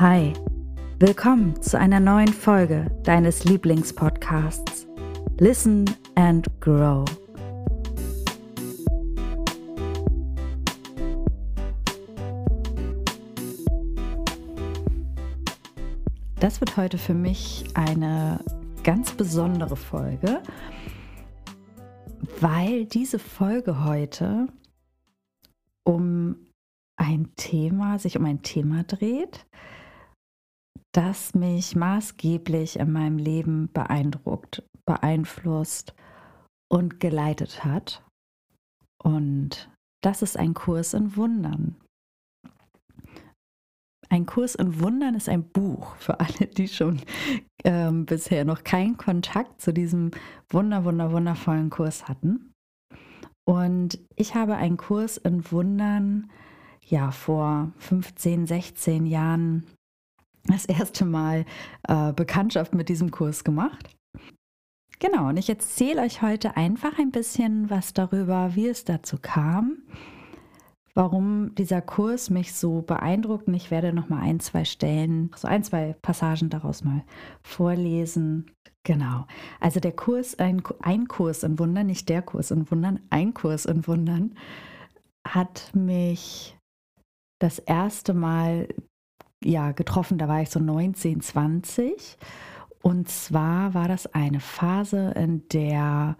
Hi, willkommen zu einer neuen Folge deines Lieblingspodcasts Listen and Grow. Das wird heute für mich eine ganz besondere Folge, weil diese Folge heute um ein Thema, sich um ein Thema dreht, das mich maßgeblich in meinem Leben beeindruckt, beeinflusst und geleitet hat. Und das ist ein Kurs in Wundern. Ein Kurs in Wundern ist ein Buch für alle, die schon ähm, bisher noch keinen Kontakt zu diesem wunder, wunder, wundervollen Kurs hatten. Und ich habe einen Kurs in Wundern ja vor 15, 16 Jahren das erste Mal äh, Bekanntschaft mit diesem Kurs gemacht. Genau, und ich erzähle euch heute einfach ein bisschen was darüber, wie es dazu kam, warum dieser Kurs mich so beeindruckt. Und ich werde noch mal ein, zwei Stellen, so ein, zwei Passagen daraus mal vorlesen. Genau. Also der Kurs, ein, ein Kurs in Wundern, nicht der Kurs in Wundern, ein Kurs in Wundern, hat mich das erste Mal ja, getroffen, da war ich so 19, 20. Und zwar war das eine Phase, in der,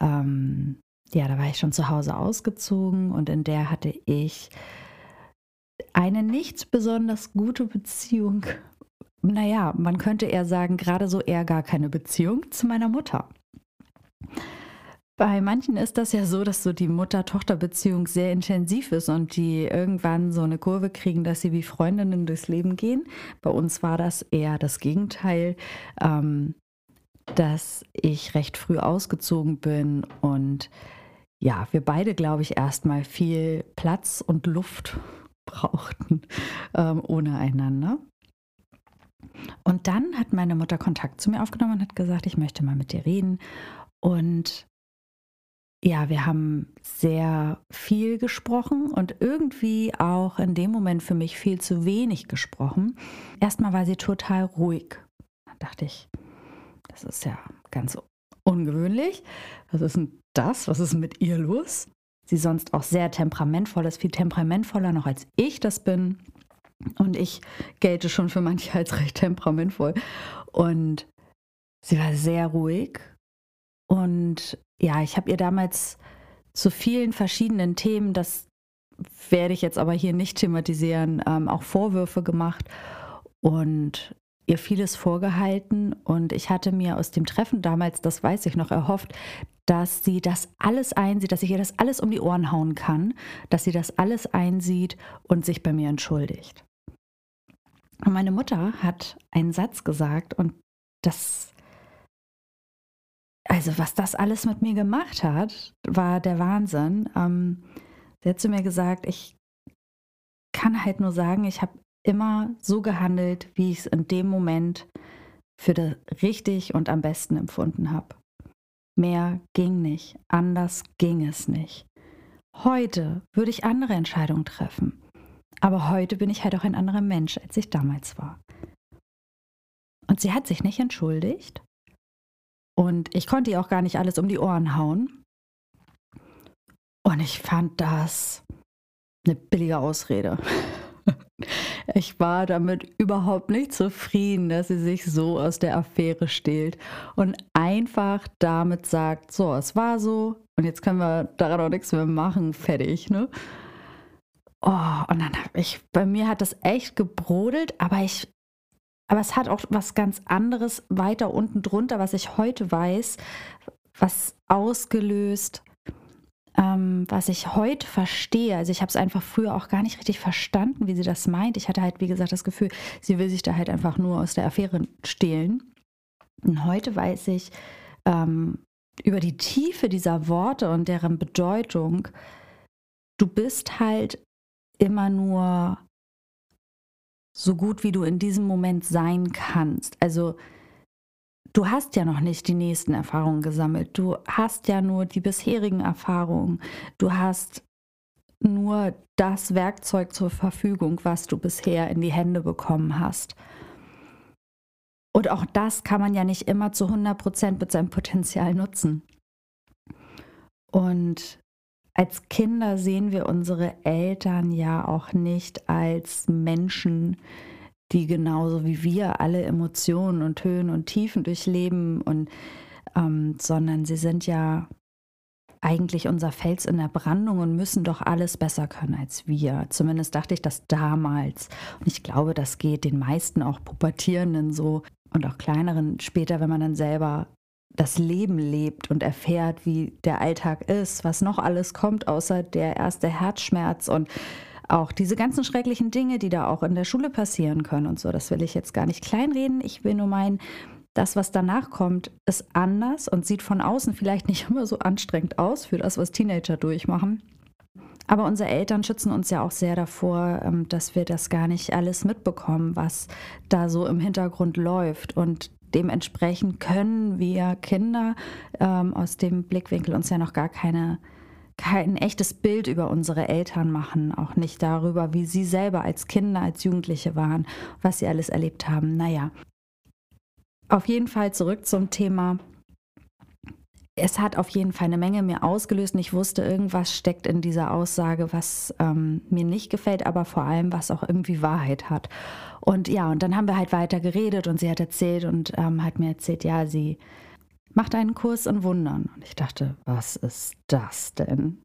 ähm, ja, da war ich schon zu Hause ausgezogen und in der hatte ich eine nicht besonders gute Beziehung. Naja, man könnte eher sagen, gerade so eher gar keine Beziehung zu meiner Mutter. Bei manchen ist das ja so, dass so die Mutter-Tochter-Beziehung sehr intensiv ist und die irgendwann so eine Kurve kriegen, dass sie wie Freundinnen durchs Leben gehen. Bei uns war das eher das Gegenteil, ähm, dass ich recht früh ausgezogen bin und ja, wir beide, glaube ich, erstmal viel Platz und Luft brauchten ähm, ohne einander. Und dann hat meine Mutter Kontakt zu mir aufgenommen und hat gesagt, ich möchte mal mit dir reden. Und ja, wir haben sehr viel gesprochen und irgendwie auch in dem Moment für mich viel zu wenig gesprochen. Erstmal war sie total ruhig. Da dachte ich, das ist ja ganz ungewöhnlich. Was ist denn das? Was ist mit ihr los? Sie sonst auch sehr temperamentvoll ist, viel temperamentvoller noch als ich das bin. Und ich gelte schon für manche als recht temperamentvoll. Und sie war sehr ruhig und ja, ich habe ihr damals zu vielen verschiedenen Themen, das werde ich jetzt aber hier nicht thematisieren, ähm, auch Vorwürfe gemacht und ihr vieles vorgehalten. Und ich hatte mir aus dem Treffen damals, das weiß ich noch, erhofft, dass sie das alles einsieht, dass ich ihr das alles um die Ohren hauen kann, dass sie das alles einsieht und sich bei mir entschuldigt. Und meine Mutter hat einen Satz gesagt und das also was das alles mit mir gemacht hat, war der Wahnsinn. Ähm, sie hat zu mir gesagt, ich kann halt nur sagen, ich habe immer so gehandelt, wie ich es in dem Moment für richtig und am besten empfunden habe. Mehr ging nicht, anders ging es nicht. Heute würde ich andere Entscheidungen treffen, aber heute bin ich halt auch ein anderer Mensch, als ich damals war. Und sie hat sich nicht entschuldigt, und ich konnte ihr auch gar nicht alles um die Ohren hauen. Und ich fand das eine billige Ausrede. Ich war damit überhaupt nicht zufrieden, dass sie sich so aus der Affäre stehlt und einfach damit sagt, so, es war so und jetzt können wir daran auch nichts mehr machen, fertig, ne? Oh, und dann habe ich, bei mir hat das echt gebrodelt, aber ich aber es hat auch was ganz anderes weiter unten drunter, was ich heute weiß, was ausgelöst, ähm, was ich heute verstehe. Also ich habe es einfach früher auch gar nicht richtig verstanden, wie sie das meint. Ich hatte halt, wie gesagt, das Gefühl, sie will sich da halt einfach nur aus der Affäre stehlen. Und heute weiß ich ähm, über die Tiefe dieser Worte und deren Bedeutung, du bist halt immer nur so gut wie du in diesem Moment sein kannst. Also du hast ja noch nicht die nächsten Erfahrungen gesammelt. Du hast ja nur die bisherigen Erfahrungen. Du hast nur das Werkzeug zur Verfügung, was du bisher in die Hände bekommen hast. Und auch das kann man ja nicht immer zu 100 Prozent mit seinem Potenzial nutzen. Und als Kinder sehen wir unsere Eltern ja auch nicht als Menschen, die genauso wie wir alle Emotionen und Höhen und Tiefen durchleben und ähm, sondern sie sind ja eigentlich unser Fels in der Brandung und müssen doch alles besser können als wir. Zumindest dachte ich das damals. Und ich glaube, das geht den meisten auch Pubertierenden so und auch kleineren später, wenn man dann selber das Leben lebt und erfährt, wie der Alltag ist, was noch alles kommt, außer der erste Herzschmerz und auch diese ganzen schrecklichen Dinge, die da auch in der Schule passieren können und so. Das will ich jetzt gar nicht kleinreden. Ich will nur meinen, das, was danach kommt, ist anders und sieht von außen vielleicht nicht immer so anstrengend aus für das, was Teenager durchmachen. Aber unsere Eltern schützen uns ja auch sehr davor, ähm, dass wir das gar nicht alles mitbekommen, was da so im Hintergrund läuft. Und dementsprechend können wir Kinder ähm, aus dem Blickwinkel uns ja noch gar keine kein echtes Bild über unsere Eltern machen, auch nicht darüber, wie sie selber als Kinder, als Jugendliche waren, was sie alles erlebt haben. Naja, auf jeden Fall zurück zum Thema. Es hat auf jeden Fall eine Menge mir ausgelöst und ich wusste, irgendwas steckt in dieser Aussage, was ähm, mir nicht gefällt, aber vor allem, was auch irgendwie Wahrheit hat. Und ja, und dann haben wir halt weiter geredet und sie hat erzählt und ähm, hat mir erzählt, ja, sie macht einen Kurs in Wundern. Und ich dachte, was ist das denn?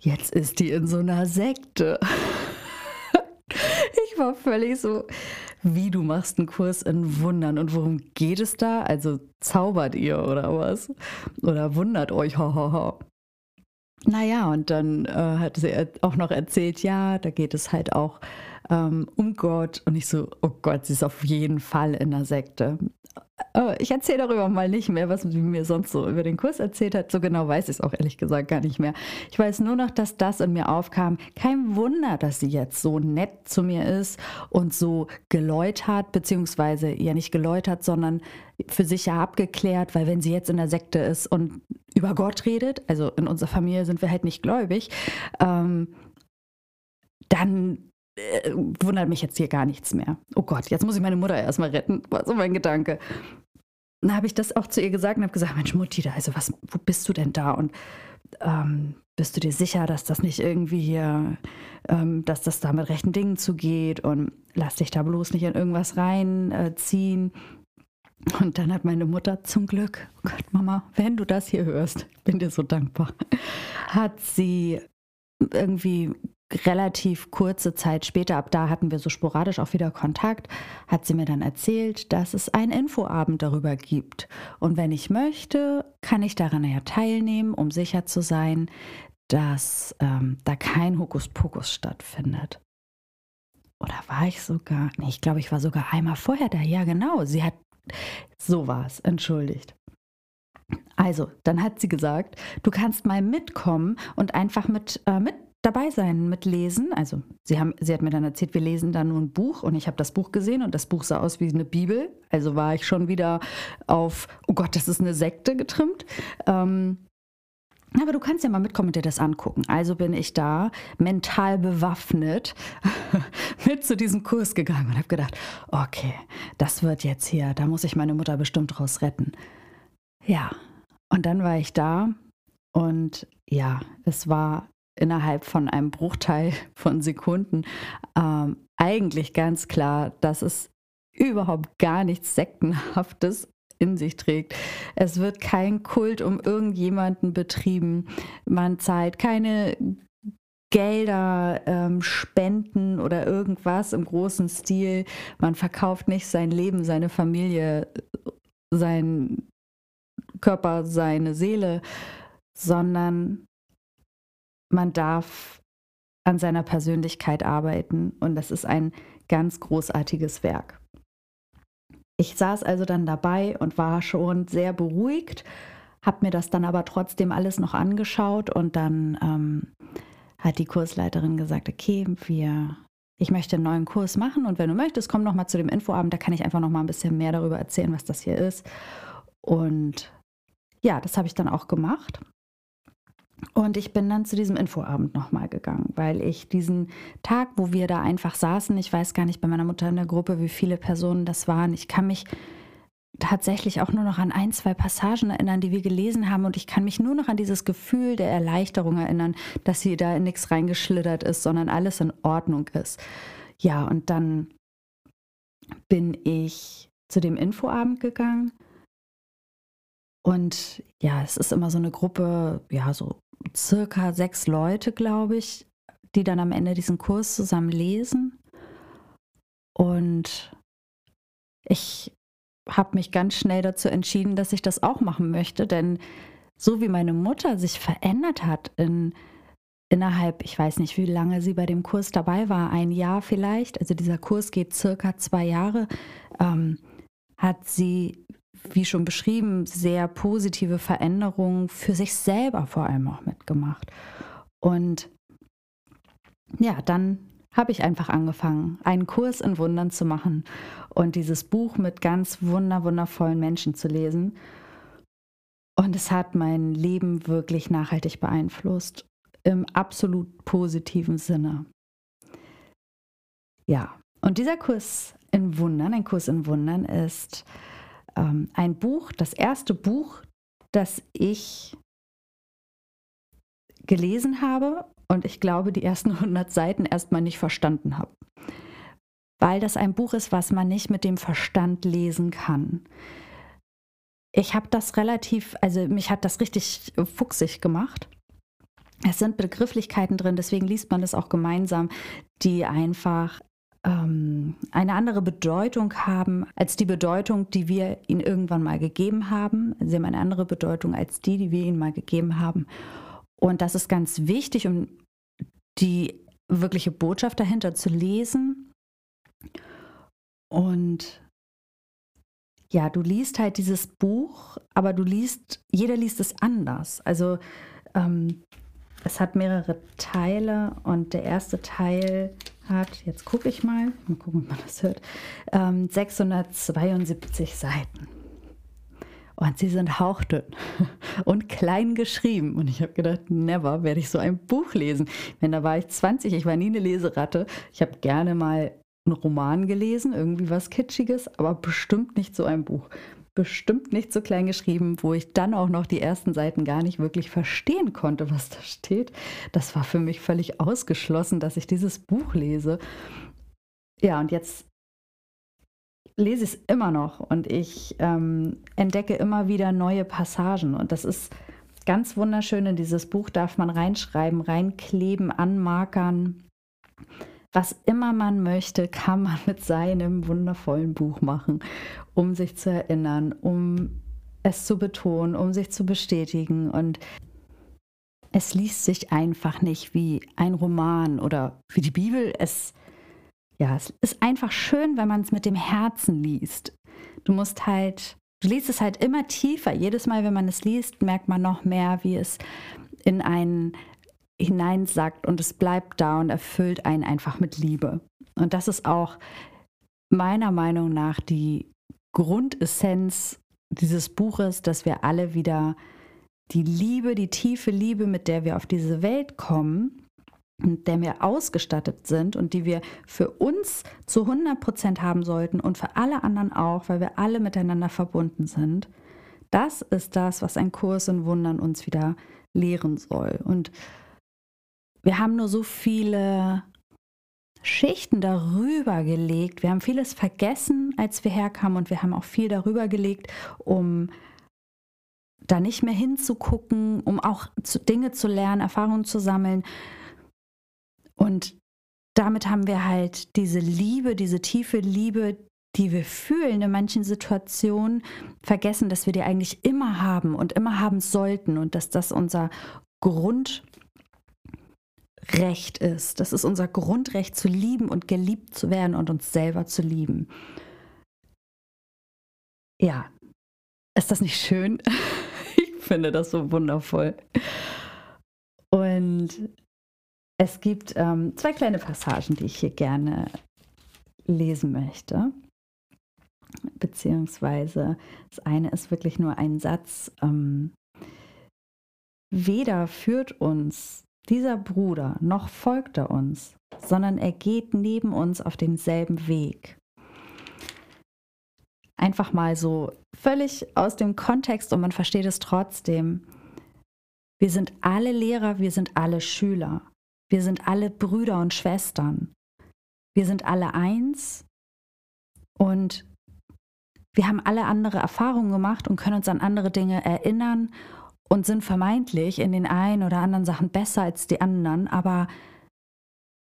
Jetzt ist die in so einer Sekte. ich war völlig so, wie du machst einen Kurs in Wundern und worum geht es da? Also zaubert ihr oder was? Oder wundert euch, hahaha. Naja, und dann äh, hat sie auch noch erzählt, ja, da geht es halt auch ähm, um Gott. Und ich so, oh Gott, sie ist auf jeden Fall in der Sekte. Aber ich erzähle darüber mal nicht mehr, was sie mir sonst so über den Kurs erzählt hat. So genau weiß ich es auch ehrlich gesagt gar nicht mehr. Ich weiß nur noch, dass das in mir aufkam. Kein Wunder, dass sie jetzt so nett zu mir ist und so geläutert, beziehungsweise ja nicht geläutert, sondern für sich ja abgeklärt, weil wenn sie jetzt in der Sekte ist und über Gott redet, also in unserer Familie sind wir halt nicht gläubig, ähm, dann äh, wundert mich jetzt hier gar nichts mehr. Oh Gott, jetzt muss ich meine Mutter erstmal retten, war so mein Gedanke. Dann habe ich das auch zu ihr gesagt und habe gesagt, Mensch Mutti, da, also was, wo bist du denn da? Und ähm, bist du dir sicher, dass das nicht irgendwie hier, ähm, dass das da mit rechten Dingen zugeht und lass dich da bloß nicht in irgendwas reinziehen. Äh, und dann hat meine Mutter zum Glück, oh Gott, Mama, wenn du das hier hörst, bin dir so dankbar, hat sie irgendwie relativ kurze Zeit später, ab da hatten wir so sporadisch auch wieder Kontakt, hat sie mir dann erzählt, dass es einen Infoabend darüber gibt. Und wenn ich möchte, kann ich daran ja teilnehmen, um sicher zu sein, dass ähm, da kein Hokuspokus stattfindet. Oder war ich sogar, nee, ich glaube, ich war sogar einmal vorher da. Ja, genau, sie hat, so war es, entschuldigt. Also, dann hat sie gesagt, du kannst mal mitkommen und einfach mit, äh, mit dabei sein mit Lesen. Also sie, haben, sie hat mir dann erzählt, wir lesen da nur ein Buch und ich habe das Buch gesehen und das Buch sah aus wie eine Bibel. Also war ich schon wieder auf, oh Gott, das ist eine Sekte getrimmt. Ähm, aber du kannst ja mal mitkommen und dir das angucken. Also bin ich da mental bewaffnet mit zu diesem Kurs gegangen und habe gedacht, okay, das wird jetzt hier, da muss ich meine Mutter bestimmt raus retten. Ja, und dann war ich da und ja, es war innerhalb von einem Bruchteil von Sekunden ähm, eigentlich ganz klar, dass es überhaupt gar nichts Sektenhaftes in sich trägt. Es wird kein Kult um irgendjemanden betrieben. Man zahlt keine Gelder, ähm, Spenden oder irgendwas im großen Stil. Man verkauft nicht sein Leben, seine Familie, sein Körper, seine Seele, sondern man darf an seiner Persönlichkeit arbeiten und das ist ein ganz großartiges Werk. Ich saß also dann dabei und war schon sehr beruhigt, habe mir das dann aber trotzdem alles noch angeschaut und dann ähm, hat die Kursleiterin gesagt, okay, wir, ich möchte einen neuen Kurs machen und wenn du möchtest, komm noch mal zu dem Infoabend, da kann ich einfach noch mal ein bisschen mehr darüber erzählen, was das hier ist. Und ja, das habe ich dann auch gemacht Und ich bin dann zu diesem Infoabend nochmal gegangen, weil ich diesen Tag, wo wir da einfach saßen, ich weiß gar nicht bei meiner Mutter in der Gruppe, wie viele Personen das waren. Ich kann mich tatsächlich auch nur noch an ein, zwei Passagen erinnern, die wir gelesen haben. Und ich kann mich nur noch an dieses Gefühl der Erleichterung erinnern, dass sie da in nichts reingeschlittert ist, sondern alles in Ordnung ist. Ja, und dann bin ich zu dem Infoabend gegangen. Und ja, es ist immer so eine Gruppe, ja, so circa sechs Leute, glaube ich, die dann am Ende diesen Kurs zusammen lesen. Und ich habe mich ganz schnell dazu entschieden, dass ich das auch machen möchte, denn so wie meine Mutter sich verändert hat in innerhalb, ich weiß nicht, wie lange sie bei dem Kurs dabei war, ein Jahr vielleicht, also dieser Kurs geht circa zwei Jahre, ähm, hat sie, wie schon beschrieben, sehr positive Veränderungen für sich selber vor allem auch mitgemacht. Und ja, dann habe ich einfach angefangen, einen Kurs in Wundern zu machen und dieses Buch mit ganz wunder, wundervollen Menschen zu lesen. Und es hat mein Leben wirklich nachhaltig beeinflusst im absolut positiven Sinne. Ja, und dieser Kurs in Wundern, ein Kurs in Wundern ist ähm, ein Buch, das erste Buch, das ich gelesen habe und ich glaube, die ersten 100 Seiten erstmal nicht verstanden habe. Weil das ein Buch ist, was man nicht mit dem Verstand lesen kann. Ich habe das relativ, also mich hat das richtig fuchsig gemacht. Es sind Begrifflichkeiten drin, deswegen liest man das auch gemeinsam, die einfach ähm, eine andere Bedeutung haben als die Bedeutung, die wir ihnen irgendwann mal gegeben haben. Sie haben eine andere Bedeutung als die, die wir ihnen mal gegeben haben. Und das ist ganz wichtig, um die wirkliche Botschaft dahinter zu lesen. Und ja, du liest halt dieses Buch, aber du liest, jeder liest es anders. Also ähm, es hat mehrere Teile und der erste Teil hat, jetzt gucke ich mal, mal gucken, ob man das hört, ähm, 672 Seiten. Und sie sind hauchdünn und klein geschrieben. Und ich habe gedacht, never werde ich so ein Buch lesen. Wenn da war ich 20, ich war nie eine Leseratte. Ich habe gerne mal einen Roman gelesen, irgendwie was Kitschiges, aber bestimmt nicht so ein Buch bestimmt nicht so klein geschrieben, wo ich dann auch noch die ersten Seiten gar nicht wirklich verstehen konnte, was da steht. Das war für mich völlig ausgeschlossen, dass ich dieses Buch lese. Ja, und jetzt lese ich es immer noch und ich ähm, entdecke immer wieder neue Passagen. Und das ist ganz wunderschön. In dieses Buch darf man reinschreiben, reinkleben, anmarkern. Was immer man möchte, kann man mit seinem wundervollen Buch machen, um sich zu erinnern, um es zu betonen, um sich zu bestätigen. Und es liest sich einfach nicht wie ein Roman oder wie die Bibel. Es, ja, es ist einfach schön, wenn man es mit dem Herzen liest. Du musst halt, du liest es halt immer tiefer. Jedes Mal, wenn man es liest, merkt man noch mehr, wie es in einen hineinsackt und es bleibt da und erfüllt einen einfach mit Liebe. Und das ist auch meiner Meinung nach die Grundessenz dieses Buches, dass wir alle wieder die Liebe, die tiefe Liebe, mit der wir auf diese Welt kommen, mit der wir ausgestattet sind und die wir für uns zu 100 Prozent haben sollten und für alle anderen auch, weil wir alle miteinander verbunden sind. Das ist das, was ein Kurs in Wundern uns wieder lehren soll. Und wir haben nur so viele Schichten darüber gelegt. Wir haben vieles vergessen, als wir herkamen und wir haben auch viel darüber gelegt, um da nicht mehr hinzugucken, um auch Dinge zu lernen, Erfahrungen zu sammeln. Und damit haben wir halt diese Liebe, diese tiefe Liebe, die wir fühlen in manchen Situationen, vergessen, dass wir die eigentlich immer haben und immer haben sollten und dass das unser Grund Recht ist. Das ist unser Grundrecht zu lieben und geliebt zu werden und uns selber zu lieben. Ja, ist das nicht schön? ich finde das so wundervoll. Und es gibt ähm, zwei kleine Passagen, die ich hier gerne lesen möchte. Beziehungsweise das eine ist wirklich nur ein Satz, ähm, weder führt uns dieser Bruder noch folgt er uns, sondern er geht neben uns auf denselben Weg. Einfach mal so völlig aus dem Kontext und man versteht es trotzdem. Wir sind alle Lehrer, wir sind alle Schüler, wir sind alle Brüder und Schwestern. Wir sind alle eins und wir haben alle andere Erfahrungen gemacht und können uns an andere Dinge erinnern und sind vermeintlich in den einen oder anderen Sachen besser als die anderen, aber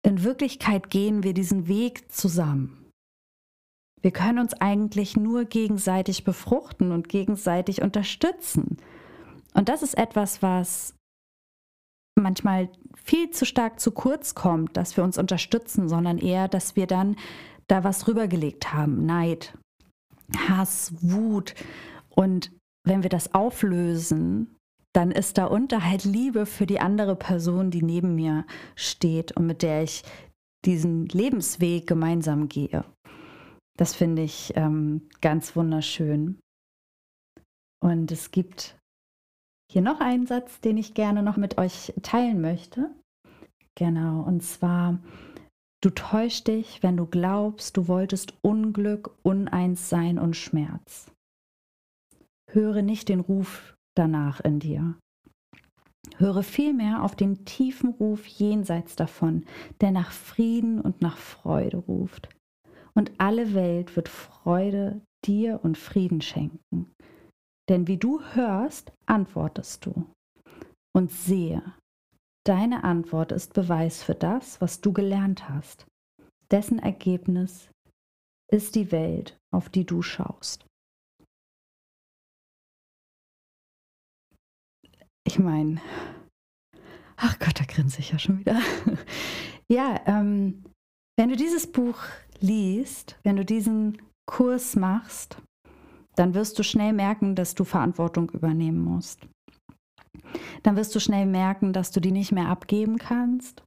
in Wirklichkeit gehen wir diesen Weg zusammen. Wir können uns eigentlich nur gegenseitig befruchten und gegenseitig unterstützen. Und das ist etwas, was manchmal viel zu stark zu kurz kommt, dass wir uns unterstützen, sondern eher, dass wir dann da was rübergelegt haben. Neid, Hass, Wut. Und wenn wir das auflösen, dann ist darunter halt Liebe für die andere Person, die neben mir steht und mit der ich diesen Lebensweg gemeinsam gehe. Das finde ich ähm, ganz wunderschön. Und es gibt hier noch einen Satz, den ich gerne noch mit euch teilen möchte. Genau, und zwar, du täuschst dich, wenn du glaubst, du wolltest Unglück, Uneins sein und Schmerz. Höre nicht den Ruf danach in dir. Höre vielmehr auf den tiefen Ruf jenseits davon, der nach Frieden und nach Freude ruft. Und alle Welt wird Freude dir und Frieden schenken. Denn wie du hörst, antwortest du. Und sehe, deine Antwort ist Beweis für das, was du gelernt hast. Dessen Ergebnis ist die Welt, auf die du schaust. Ich meine, ach Gott, da grinse ich ja schon wieder. ja, ähm, wenn du dieses Buch liest, wenn du diesen Kurs machst, dann wirst du schnell merken, dass du Verantwortung übernehmen musst. Dann wirst du schnell merken, dass du die nicht mehr abgeben kannst.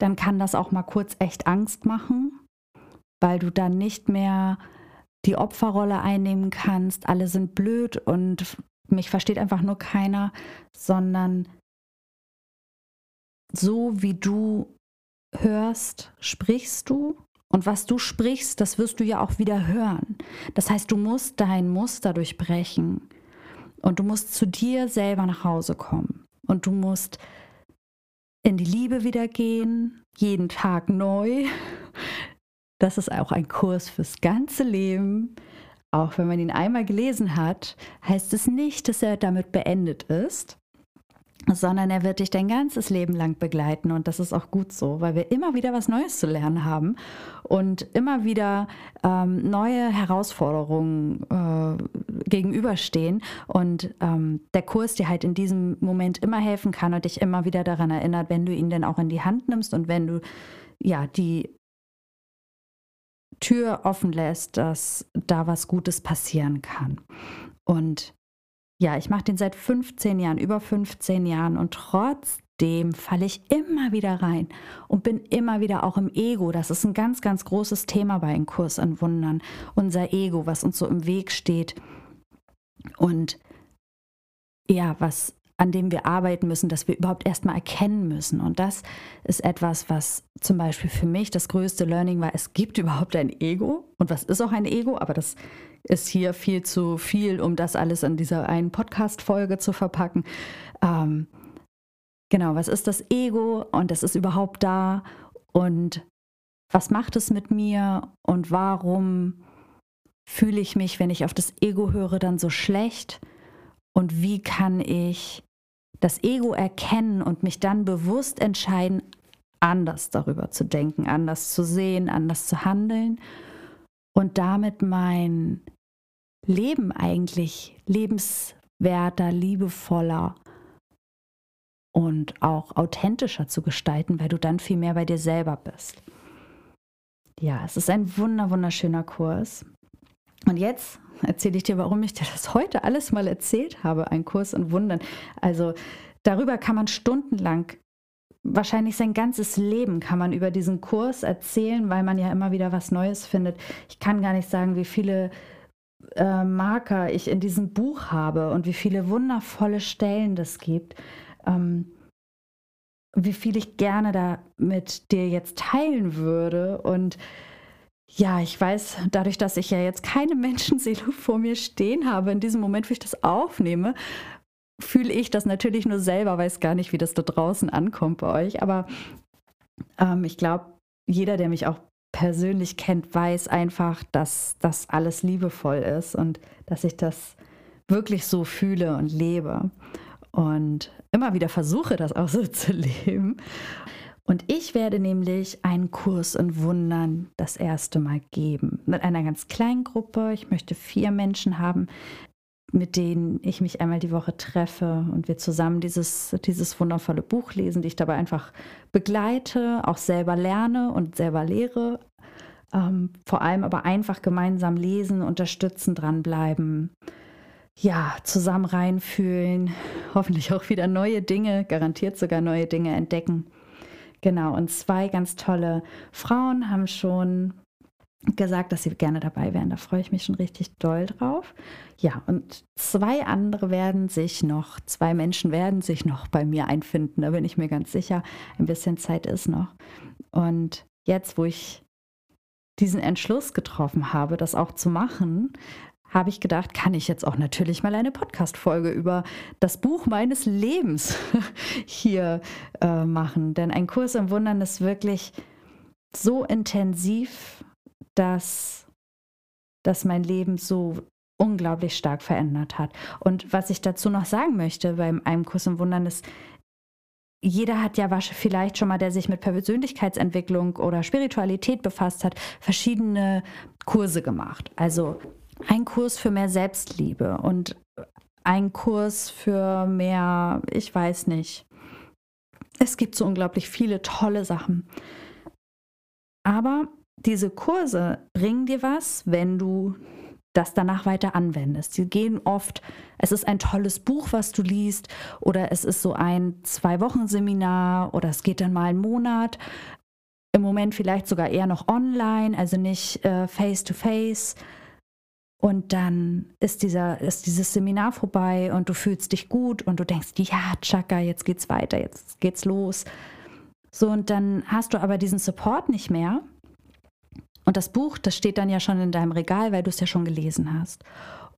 Dann kann das auch mal kurz echt Angst machen, weil du dann nicht mehr die Opferrolle einnehmen kannst. Alle sind blöd und mich versteht einfach nur keiner, sondern so wie du hörst, sprichst du und was du sprichst, das wirst du ja auch wieder hören. Das heißt, du musst dein Muster durchbrechen und du musst zu dir selber nach Hause kommen und du musst in die Liebe wieder gehen, jeden Tag neu. Das ist auch ein Kurs fürs ganze Leben. Auch wenn man ihn einmal gelesen hat, heißt es nicht, dass er damit beendet ist, sondern er wird dich dein ganzes Leben lang begleiten und das ist auch gut so, weil wir immer wieder was Neues zu lernen haben und immer wieder ähm, neue Herausforderungen äh, gegenüberstehen und ähm, der Kurs dir halt in diesem Moment immer helfen kann und dich immer wieder daran erinnert, wenn du ihn denn auch in die Hand nimmst und wenn du ja die Tür offen lässt, dass da was Gutes passieren kann. Und ja, ich mache den seit 15 Jahren, über 15 Jahren und trotzdem falle ich immer wieder rein und bin immer wieder auch im Ego. Das ist ein ganz, ganz großes Thema bei einem Kurs an Wundern. Unser Ego, was uns so im Weg steht und ja, was an dem wir arbeiten müssen, dass wir überhaupt erstmal erkennen müssen. Und das ist etwas, was zum Beispiel für mich das größte Learning war. Es gibt überhaupt ein Ego. Und was ist auch ein Ego? Aber das ist hier viel zu viel, um das alles in dieser einen Podcast-Folge zu verpacken. Ähm, genau, was ist das Ego? Und es ist überhaupt da. Und was macht es mit mir? Und warum fühle ich mich, wenn ich auf das Ego höre, dann so schlecht? Und wie kann ich das Ego erkennen und mich dann bewusst entscheiden, anders darüber zu denken, anders zu sehen, anders zu handeln und damit mein Leben eigentlich lebenswerter, liebevoller und auch authentischer zu gestalten, weil du dann viel mehr bei dir selber bist. Ja, es ist ein wunder, wunderschöner Kurs. Und jetzt erzähle ich dir, warum ich dir das heute alles mal erzählt habe, ein Kurs in Wundern. Also darüber kann man stundenlang, wahrscheinlich sein ganzes Leben kann man über diesen Kurs erzählen, weil man ja immer wieder was Neues findet. Ich kann gar nicht sagen, wie viele äh, Marker ich in diesem Buch habe und wie viele wundervolle Stellen das gibt. Ähm, wie viel ich gerne da mit dir jetzt teilen würde. Und ja, ich weiß, dadurch, dass ich ja jetzt keine Menschenseele vor mir stehen habe, in diesem Moment, wo ich das aufnehme, fühle ich das natürlich nur selber, weiß gar nicht, wie das da draußen ankommt bei euch. Aber ähm, ich glaube, jeder, der mich auch persönlich kennt, weiß einfach, dass das alles liebevoll ist und dass ich das wirklich so fühle und lebe und immer wieder versuche, das auch so zu leben. Und ich werde nämlich einen Kurs in Wundern das erste Mal geben. Mit einer ganz kleinen Gruppe. Ich möchte vier Menschen haben, mit denen ich mich einmal die Woche treffe und wir zusammen dieses, dieses wundervolle Buch lesen, die ich dabei einfach begleite, auch selber lerne und selber lehre. Ähm, vor allem aber einfach gemeinsam lesen, unterstützen, dranbleiben ja, zusammen reinfühlen, hoffentlich auch wieder neue Dinge, garantiert sogar neue Dinge entdecken. Genau, und zwei ganz tolle Frauen haben schon gesagt, dass sie gerne dabei wären. Da freue ich mich schon richtig doll drauf. Ja, und zwei andere werden sich noch, zwei Menschen werden sich noch bei mir einfinden, da bin ich mir ganz sicher. Ein bisschen Zeit ist noch. Und jetzt, wo ich diesen Entschluss getroffen habe, das auch zu machen, habe ich gedacht, kann ich jetzt auch natürlich mal eine Podcast-Folge über das Buch meines Lebens hier äh, machen. Denn ein Kurs im Wundern ist wirklich so intensiv, dass, dass mein Leben so unglaublich stark verändert hat. Und was ich dazu noch sagen möchte beim einem Kurs im Wundern ist, jeder hat ja vielleicht schon mal, der sich mit Persönlichkeitsentwicklung oder Spiritualität befasst hat, verschiedene Kurse gemacht. Also ein Kurs für mehr Selbstliebe und ein Kurs für mehr, ich weiß nicht. Es gibt so unglaublich viele tolle Sachen. Aber diese Kurse bringen dir was, wenn du das danach weiter anwendest. Sie gehen oft, es ist ein tolles Buch, was du liest, oder es ist so ein Zwei-Wochen-Seminar oder es geht dann mal einen Monat. Im Moment vielleicht sogar eher noch online, also nicht äh, face-to-face. -face. Und dann ist, dieser, ist dieses Seminar vorbei und du fühlst dich gut und du denkst, ja, Chaka, jetzt geht's weiter, jetzt geht's los. So, und dann hast du aber diesen Support nicht mehr. Und das Buch, das steht dann ja schon in deinem Regal, weil du es ja schon gelesen hast.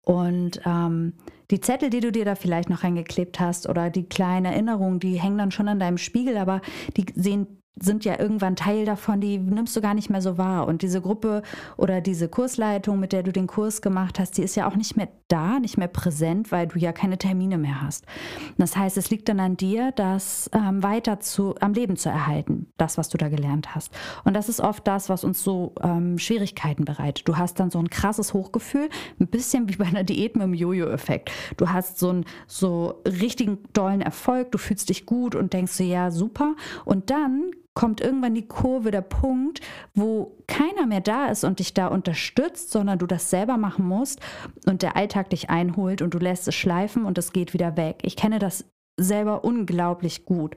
Und ähm, die Zettel, die du dir da vielleicht noch reingeklebt hast oder die kleinen Erinnerungen, die hängen dann schon an deinem Spiegel, aber die sehen sind ja irgendwann Teil davon, die nimmst du gar nicht mehr so wahr. Und diese Gruppe oder diese Kursleitung, mit der du den Kurs gemacht hast, die ist ja auch nicht mehr da, nicht mehr präsent, weil du ja keine Termine mehr hast. Das heißt, es liegt dann an dir, das ähm, weiter zu, am Leben zu erhalten, das, was du da gelernt hast. Und das ist oft das, was uns so ähm, Schwierigkeiten bereitet. Du hast dann so ein krasses Hochgefühl, ein bisschen wie bei einer Diät mit dem Jojo-Effekt. Du hast so einen so richtigen dollen Erfolg, du fühlst dich gut und denkst so, ja, super. Und dann kommt irgendwann die Kurve, der Punkt, wo keiner mehr da ist und dich da unterstützt, sondern du das selber machen musst und der Alltag dich einholt und du lässt es schleifen und es geht wieder weg. Ich kenne das selber unglaublich gut.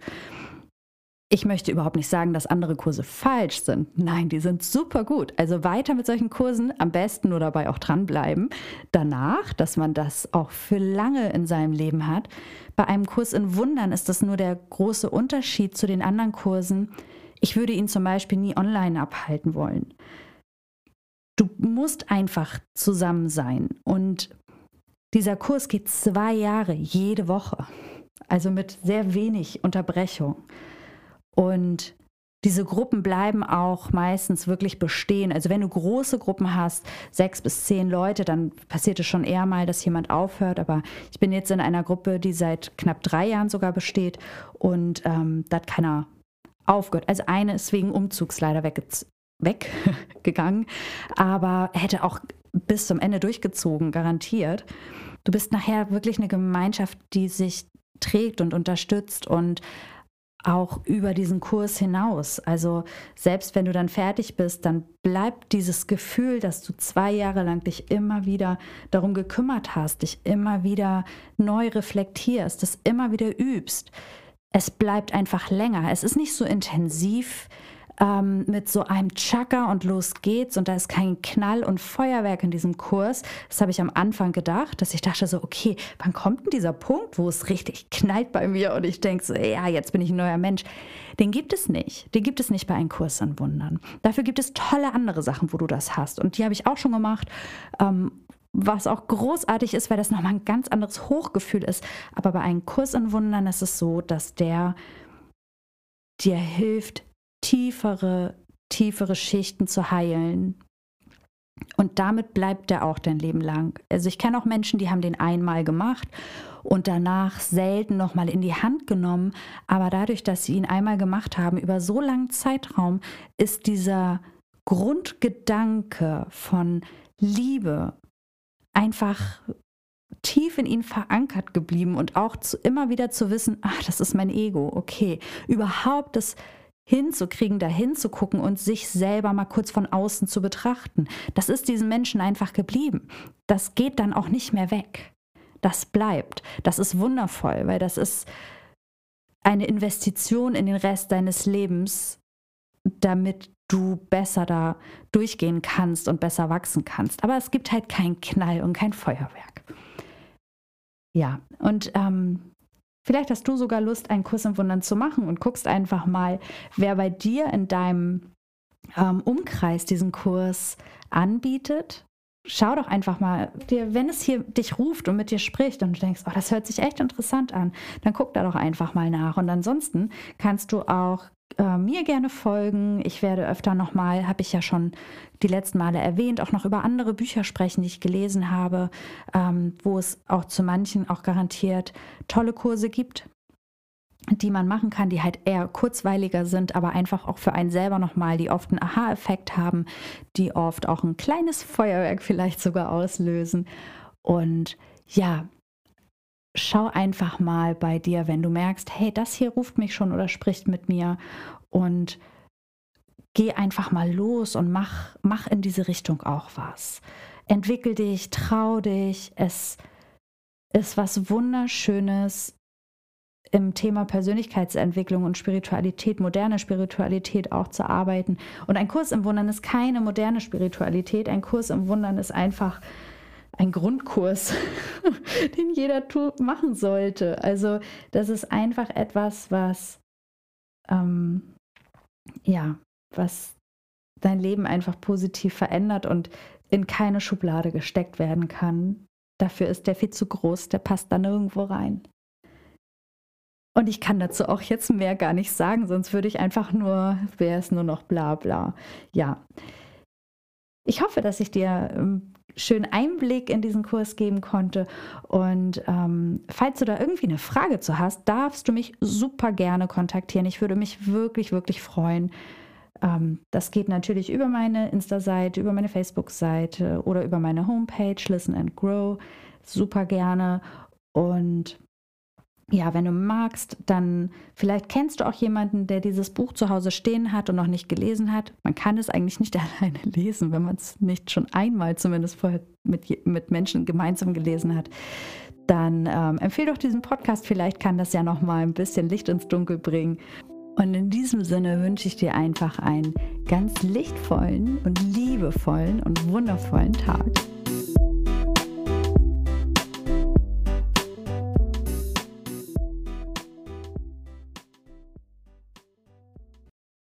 Ich möchte überhaupt nicht sagen, dass andere Kurse falsch sind. Nein, die sind super gut. Also weiter mit solchen Kursen, am besten nur dabei auch dranbleiben. Danach, dass man das auch für lange in seinem Leben hat. Bei einem Kurs in Wundern ist das nur der große Unterschied zu den anderen Kursen. Ich würde ihn zum Beispiel nie online abhalten wollen. Du musst einfach zusammen sein. Und dieser Kurs geht zwei Jahre, jede Woche. Also mit sehr wenig Unterbrechung. Und diese Gruppen bleiben auch meistens wirklich bestehen. Also wenn du große Gruppen hast, sechs bis zehn Leute, dann passiert es schon eher mal, dass jemand aufhört. Aber ich bin jetzt in einer Gruppe, die seit knapp drei Jahren sogar besteht und ähm, da hat keiner aufgehört. Also eine ist wegen Umzugs leider weggegangen, aber hätte auch bis zum Ende durchgezogen, garantiert. Du bist nachher wirklich eine Gemeinschaft, die sich trägt und unterstützt und auch über diesen Kurs hinaus. Also selbst wenn du dann fertig bist, dann bleibt dieses Gefühl, dass du zwei Jahre lang dich immer wieder darum gekümmert hast, dich immer wieder neu reflektierst, das immer wieder übst. Es bleibt einfach länger. Es ist nicht so intensiv, ähm, mit so einem Chaka und los geht's und da ist kein Knall und Feuerwerk in diesem Kurs. Das habe ich am Anfang gedacht, dass ich dachte so, okay, wann kommt denn dieser Punkt, wo es richtig knallt bei mir und ich denke so, ja, jetzt bin ich ein neuer Mensch. Den gibt es nicht. Den gibt es nicht bei einem Kurs an Wundern. Dafür gibt es tolle andere Sachen, wo du das hast. Und die habe ich auch schon gemacht. Ähm, was auch großartig ist, weil das nochmal ein ganz anderes Hochgefühl ist. Aber bei einem Kurs in Wundern ist es so, dass der dir hilft, tiefere, tiefere Schichten zu heilen. Und damit bleibt er auch dein Leben lang. Also ich kenne auch Menschen, die haben den einmal gemacht und danach selten nochmal in die Hand genommen. Aber dadurch, dass sie ihn einmal gemacht haben, über so langen Zeitraum, ist dieser Grundgedanke von Liebe einfach tief in ihnen verankert geblieben und auch zu, immer wieder zu wissen, ach, das ist mein Ego, okay, überhaupt das hinzukriegen, dahin zu gucken und sich selber mal kurz von außen zu betrachten. Das ist diesen Menschen einfach geblieben. Das geht dann auch nicht mehr weg. Das bleibt. Das ist wundervoll, weil das ist eine Investition in den Rest deines Lebens, damit du besser da durchgehen kannst und besser wachsen kannst. Aber es gibt halt keinen Knall und kein Feuerwerk. Ja, und ähm, vielleicht hast du sogar Lust, einen Kurs im Wundern zu machen und guckst einfach mal, wer bei dir in deinem ähm, Umkreis diesen Kurs anbietet. Schau doch einfach mal, wenn es hier dich ruft und mit dir spricht und du denkst, oh, das hört sich echt interessant an, dann guck da doch einfach mal nach. Und ansonsten kannst du auch äh, mir gerne folgen. Ich werde öfter nochmal, habe ich ja schon die letzten Male erwähnt, auch noch über andere Bücher sprechen, die ich gelesen habe, ähm, wo es auch zu manchen auch garantiert tolle Kurse gibt die man machen kann, die halt eher kurzweiliger sind, aber einfach auch für einen selber nochmal, die oft einen Aha-Effekt haben, die oft auch ein kleines Feuerwerk vielleicht sogar auslösen. Und ja, schau einfach mal bei dir, wenn du merkst, hey, das hier ruft mich schon oder spricht mit mir und geh einfach mal los und mach, mach in diese Richtung auch was. Entwickel dich, trau dich. Es ist was Wunderschönes im Thema Persönlichkeitsentwicklung und Spiritualität, moderne Spiritualität auch zu arbeiten. Und ein Kurs im Wundern ist keine moderne Spiritualität. Ein Kurs im Wundern ist einfach ein Grundkurs, den jeder machen sollte. Also das ist einfach etwas, was ähm, ja, was dein Leben einfach positiv verändert und in keine Schublade gesteckt werden kann. Dafür ist der viel zu groß, der passt da nirgendwo rein. Und ich kann dazu auch jetzt mehr gar nicht sagen, sonst würde ich einfach nur, wäre es nur noch bla bla. Ja. Ich hoffe, dass ich dir ähm, schönen Einblick in diesen Kurs geben konnte. Und ähm, falls du da irgendwie eine Frage zu hast, darfst du mich super gerne kontaktieren. Ich würde mich wirklich, wirklich freuen. Ähm, das geht natürlich über meine Insta-Seite, über meine Facebook-Seite oder über meine Homepage Listen and Grow. Super gerne. Und ja, wenn du magst, dann vielleicht kennst du auch jemanden, der dieses Buch zu Hause stehen hat und noch nicht gelesen hat. Man kann es eigentlich nicht alleine lesen, wenn man es nicht schon einmal zumindest vorher mit, mit Menschen gemeinsam gelesen hat. Dann ähm, empfehle doch diesen Podcast. Vielleicht kann das ja noch mal ein bisschen Licht ins Dunkel bringen. Und in diesem Sinne wünsche ich dir einfach einen ganz lichtvollen und liebevollen und wundervollen Tag.